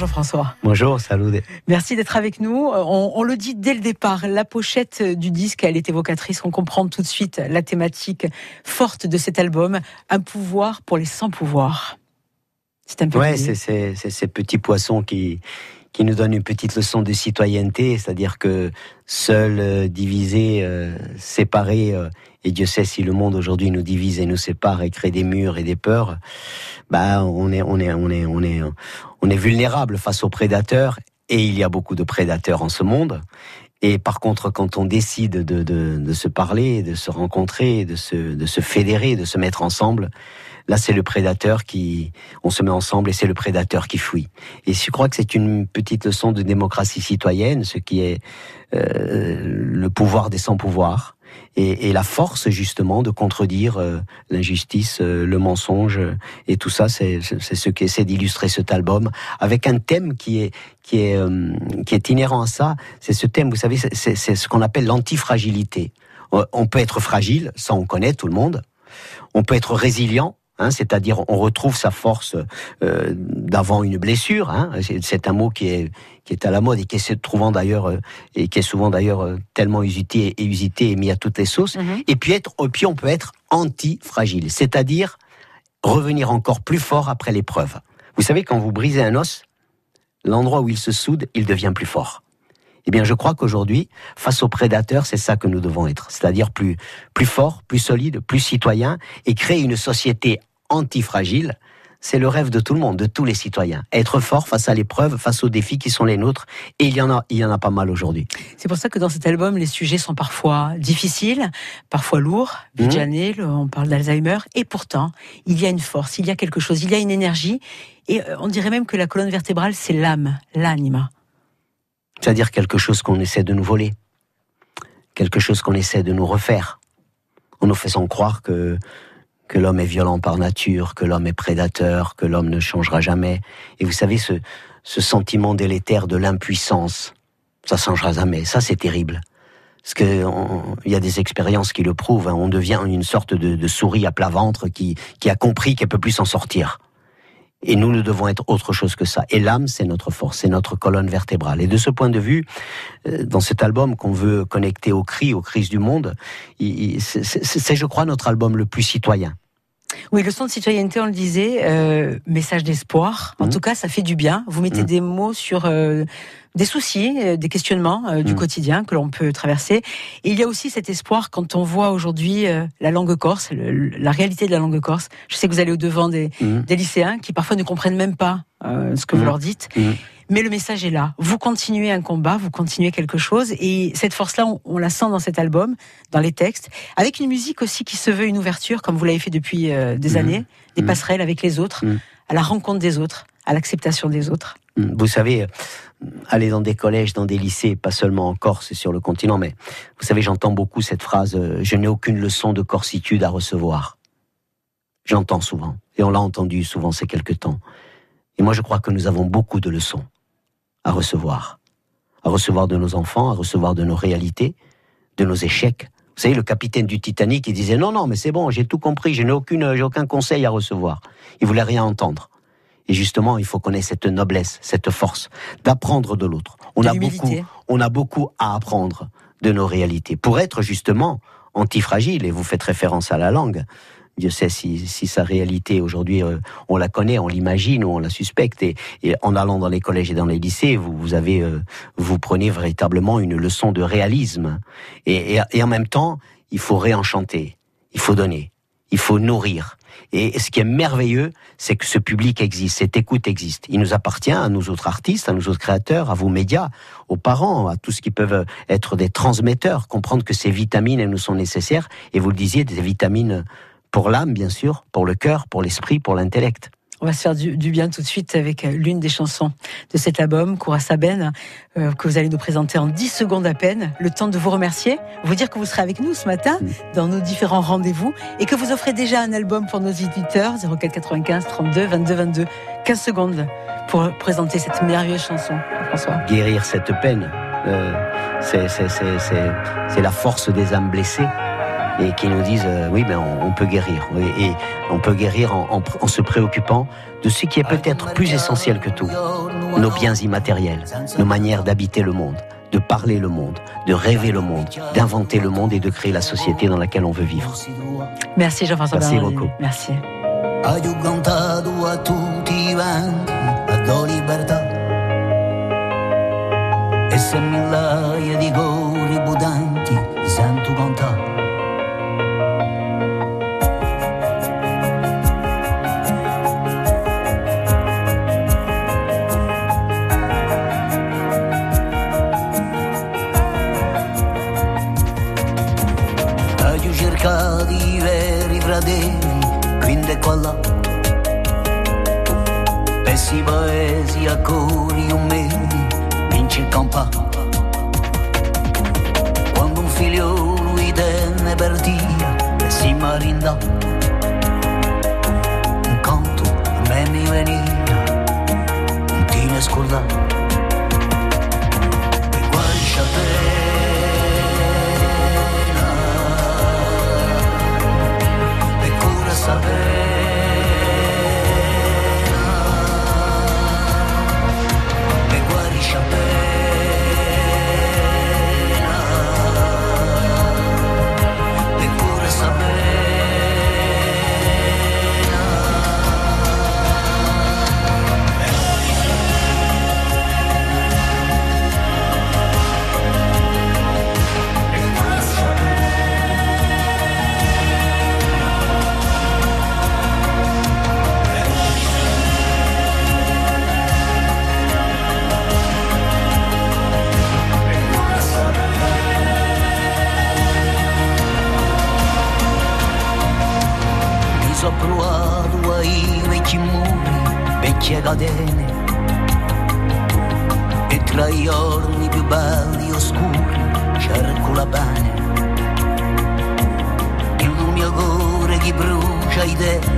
Jean-François. Bonjour, salut. Merci d'être avec nous. On, on, le dit dès le départ, la pochette du disque, elle est évocatrice. On comprend tout de suite la thématique forte de cet album, un pouvoir pour les sans pouvoir. C'est un peu. Ouais, c'est ces petits poissons qui qui nous donnent une petite leçon de citoyenneté, c'est-à-dire que seuls, euh, divisés, euh, séparés, euh, et Dieu sait si le monde aujourd'hui nous divise et nous sépare et crée des murs et des peurs, bah on est on est on est on est on est vulnérable face aux prédateurs et il y a beaucoup de prédateurs en ce monde. Et par contre, quand on décide de, de, de se parler, de se rencontrer, de se, de se fédérer, de se mettre ensemble, là c'est le prédateur qui, on se met ensemble et c'est le prédateur qui fuit. Et je crois que c'est une petite leçon de démocratie citoyenne, ce qui est euh, le pouvoir des sans-pouvoirs et, la force justement de contredire euh, l'injustice, euh, le mensonge et tout ça, c'est ce qui essaie d'illustrer cet album avec un thème qui est qui est euh, qui est inhérent à ça. C'est ce thème, vous savez, c'est ce qu'on appelle l'antifragilité. On peut être fragile, ça on connaît tout le monde. On peut être résilient, Hein, c'est-à-dire on retrouve sa force euh, d'avant une blessure. Hein, c'est un mot qui est qui est à la mode et qui est trouvant d'ailleurs euh, et qui est souvent d'ailleurs euh, tellement usité et usité et mis à toutes les sauces. Mhm. Et puis être, puis on peut être anti-fragile, c'est-à-dire revenir encore plus fort après l'épreuve. Vous savez quand vous brisez un os, l'endroit où il se soude, il devient plus fort. Eh bien, je crois qu'aujourd'hui, face aux prédateurs, c'est ça que nous devons être, c'est-à-dire plus plus fort, plus solide, plus citoyen, et créer une société antifragile. C'est le rêve de tout le monde, de tous les citoyens. Être fort face à l'épreuve, face aux défis qui sont les nôtres. Et il y en a, il y en a pas mal aujourd'hui. C'est pour ça que dans cet album, les sujets sont parfois difficiles, parfois lourds. Mmh. on parle d'Alzheimer. Et pourtant, il y a une force, il y a quelque chose, il y a une énergie. Et euh, on dirait même que la colonne vertébrale, c'est l'âme, l'anima c'est-à-dire quelque chose qu'on essaie de nous voler, quelque chose qu'on essaie de nous refaire, en nous faisant croire que que l'homme est violent par nature, que l'homme est prédateur, que l'homme ne changera jamais. Et vous savez, ce, ce sentiment délétère de l'impuissance, ça changera jamais. Ça, c'est terrible. Parce que il y a des expériences qui le prouvent. Hein. On devient une sorte de, de souris à plat ventre qui, qui a compris qu'elle peut plus s'en sortir. Et nous, nous devons être autre chose que ça. Et l'âme, c'est notre force, c'est notre colonne vertébrale. Et de ce point de vue, euh, dans cet album qu'on veut connecter aux cris, aux crises du monde, c'est, je crois, notre album le plus citoyen. Oui, le son de citoyenneté, on le disait, euh, message d'espoir. En mmh. tout cas, ça fait du bien. Vous mettez mmh. des mots sur euh, des soucis, euh, des questionnements euh, du mmh. quotidien que l'on peut traverser. Et il y a aussi cet espoir quand on voit aujourd'hui la langue corse, la réalité de la langue corse. Je sais que vous allez au devant des, des lycéens qui parfois ne comprennent même pas ce que vous leur dites. Mais le message est là. Vous continuez un combat, vous continuez quelque chose. Et cette force-là, on, la sent dans cet album, dans les textes, avec une musique aussi qui se veut une ouverture, comme vous l'avez fait depuis euh, des mmh. années, des mmh. passerelles avec les autres, mmh. à la rencontre des autres, à l'acceptation des autres. Vous savez, aller dans des collèges, dans des lycées, pas seulement en Corse et sur le continent, mais vous savez, j'entends beaucoup cette phrase euh, Je n'ai aucune leçon de corsitude à recevoir. J'entends souvent, et on l'a entendu souvent ces quelques temps. Et moi, je crois que nous avons beaucoup de leçons à recevoir. À recevoir de nos enfants, à recevoir de nos réalités, de nos échecs. Vous savez, le capitaine du Titanic, il disait non, non, mais c'est bon, j'ai tout compris, je n'ai aucune, j'ai aucun conseil à recevoir. Il voulait rien entendre. Et justement, il faut qu'on ait cette noblesse, cette force d'apprendre de l'autre. On a beaucoup, on a beaucoup à apprendre de nos réalités pour être justement antifragile. Et vous faites référence à la langue. Dieu sait si, sa réalité aujourd'hui, euh, on la connaît, on l'imagine ou on la suspecte. Et, en allant dans les collèges et dans les lycées, vous, vous avez, euh, vous prenez véritablement une leçon de réalisme. Et, en même temps, il faut réenchanter, il faut donner, il faut nourrir. Et ce qui est merveilleux, c'est que ce public existe, cette écoute existe. Il nous appartient à nous autres artistes, à nous autres créateurs, à vos médias, aux parents, à tous ce qui peuvent être des transmetteurs, comprendre que ces vitamines, elles nous sont nécessaires. Et vous le disiez, des vitamines pour l'âme, bien sûr, pour le cœur, pour l'esprit, pour l'intellect. On va se faire du, bien tout de suite avec euh, l'une des chansons de cet album, Koura Saben, euh, que vous allez nous présenter en 10 secondes à peine. Le temps de vous remercier, vous dire que vous serez avec nous ce matin mm. dans nos différents rendez-vous et que vous offrez déjà un album pour nos éditeurs, 04 95 32 22 22. 15 secondes pour présenter cette merveilleuse chanson, François. Guérir cette peine, euh, c'est la force des âmes blessées et qui nous disent euh, oui, mais on, peut guérir. Et, on peut guérir en, en, se préoccupant de ce qui est peut-être plus essentiel que tout, nos biens immatériels, nos manières d'habiter le monde de parler le monde, de rêver le monde, d'inventer le monde et de créer la société dans laquelle on veut vivre. Merci Jean-François Merci beaucoup. Merci. io cerco di veri fratelli, quindi qua là. Pessi paesi a cori un me, vince il campa. Quando un figlio i tenne per dia, e si marinda. Un canto a me mi veniva, non ti ne scordavo. Vecchie catene e tra i giorni più belli e oscuri cerco la bene il mio cuore che brucia idee